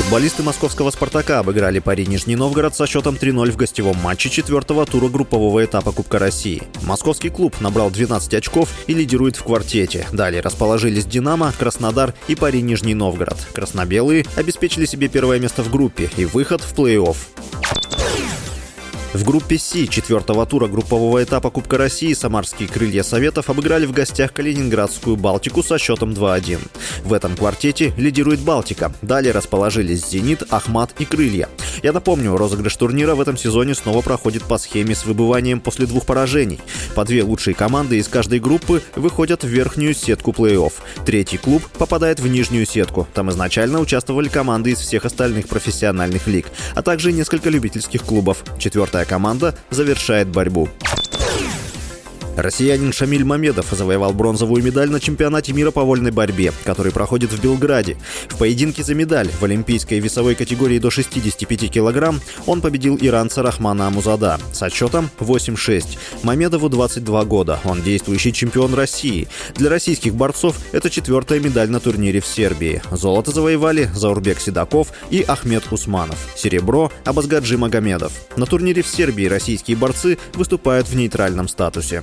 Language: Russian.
Футболисты московского «Спартака» обыграли пари Нижний Новгород со счетом 3-0 в гостевом матче четвертого тура группового этапа Кубка России. Московский клуб набрал 12 очков и лидирует в квартете. Далее расположились «Динамо», «Краснодар» и пари Нижний Новгород. Краснобелые обеспечили себе первое место в группе и выход в плей-офф. В группе С четвертого тура группового этапа Кубка России самарские крылья Советов обыграли в гостях Калининградскую Балтику со счетом 2-1. В этом квартете лидирует Балтика. Далее расположились Зенит, Ахмат и Крылья. Я напомню, розыгрыш турнира в этом сезоне снова проходит по схеме с выбыванием после двух поражений. По две лучшие команды из каждой группы выходят в верхнюю сетку плей-офф. Третий клуб попадает в нижнюю сетку. Там изначально участвовали команды из всех остальных профессиональных лиг, а также несколько любительских клубов. Четвертая Команда завершает борьбу. Россиянин Шамиль Мамедов завоевал бронзовую медаль на чемпионате мира по вольной борьбе, который проходит в Белграде. В поединке за медаль в олимпийской весовой категории до 65 килограмм он победил иранца Рахмана Амузада с отчетом 8-6. Мамедову 22 года, он действующий чемпион России. Для российских борцов это четвертая медаль на турнире в Сербии. Золото завоевали Заурбек Седаков и Ахмед Усманов. Серебро – Абазгаджи Магомедов. На турнире в Сербии российские борцы выступают в нейтральном статусе.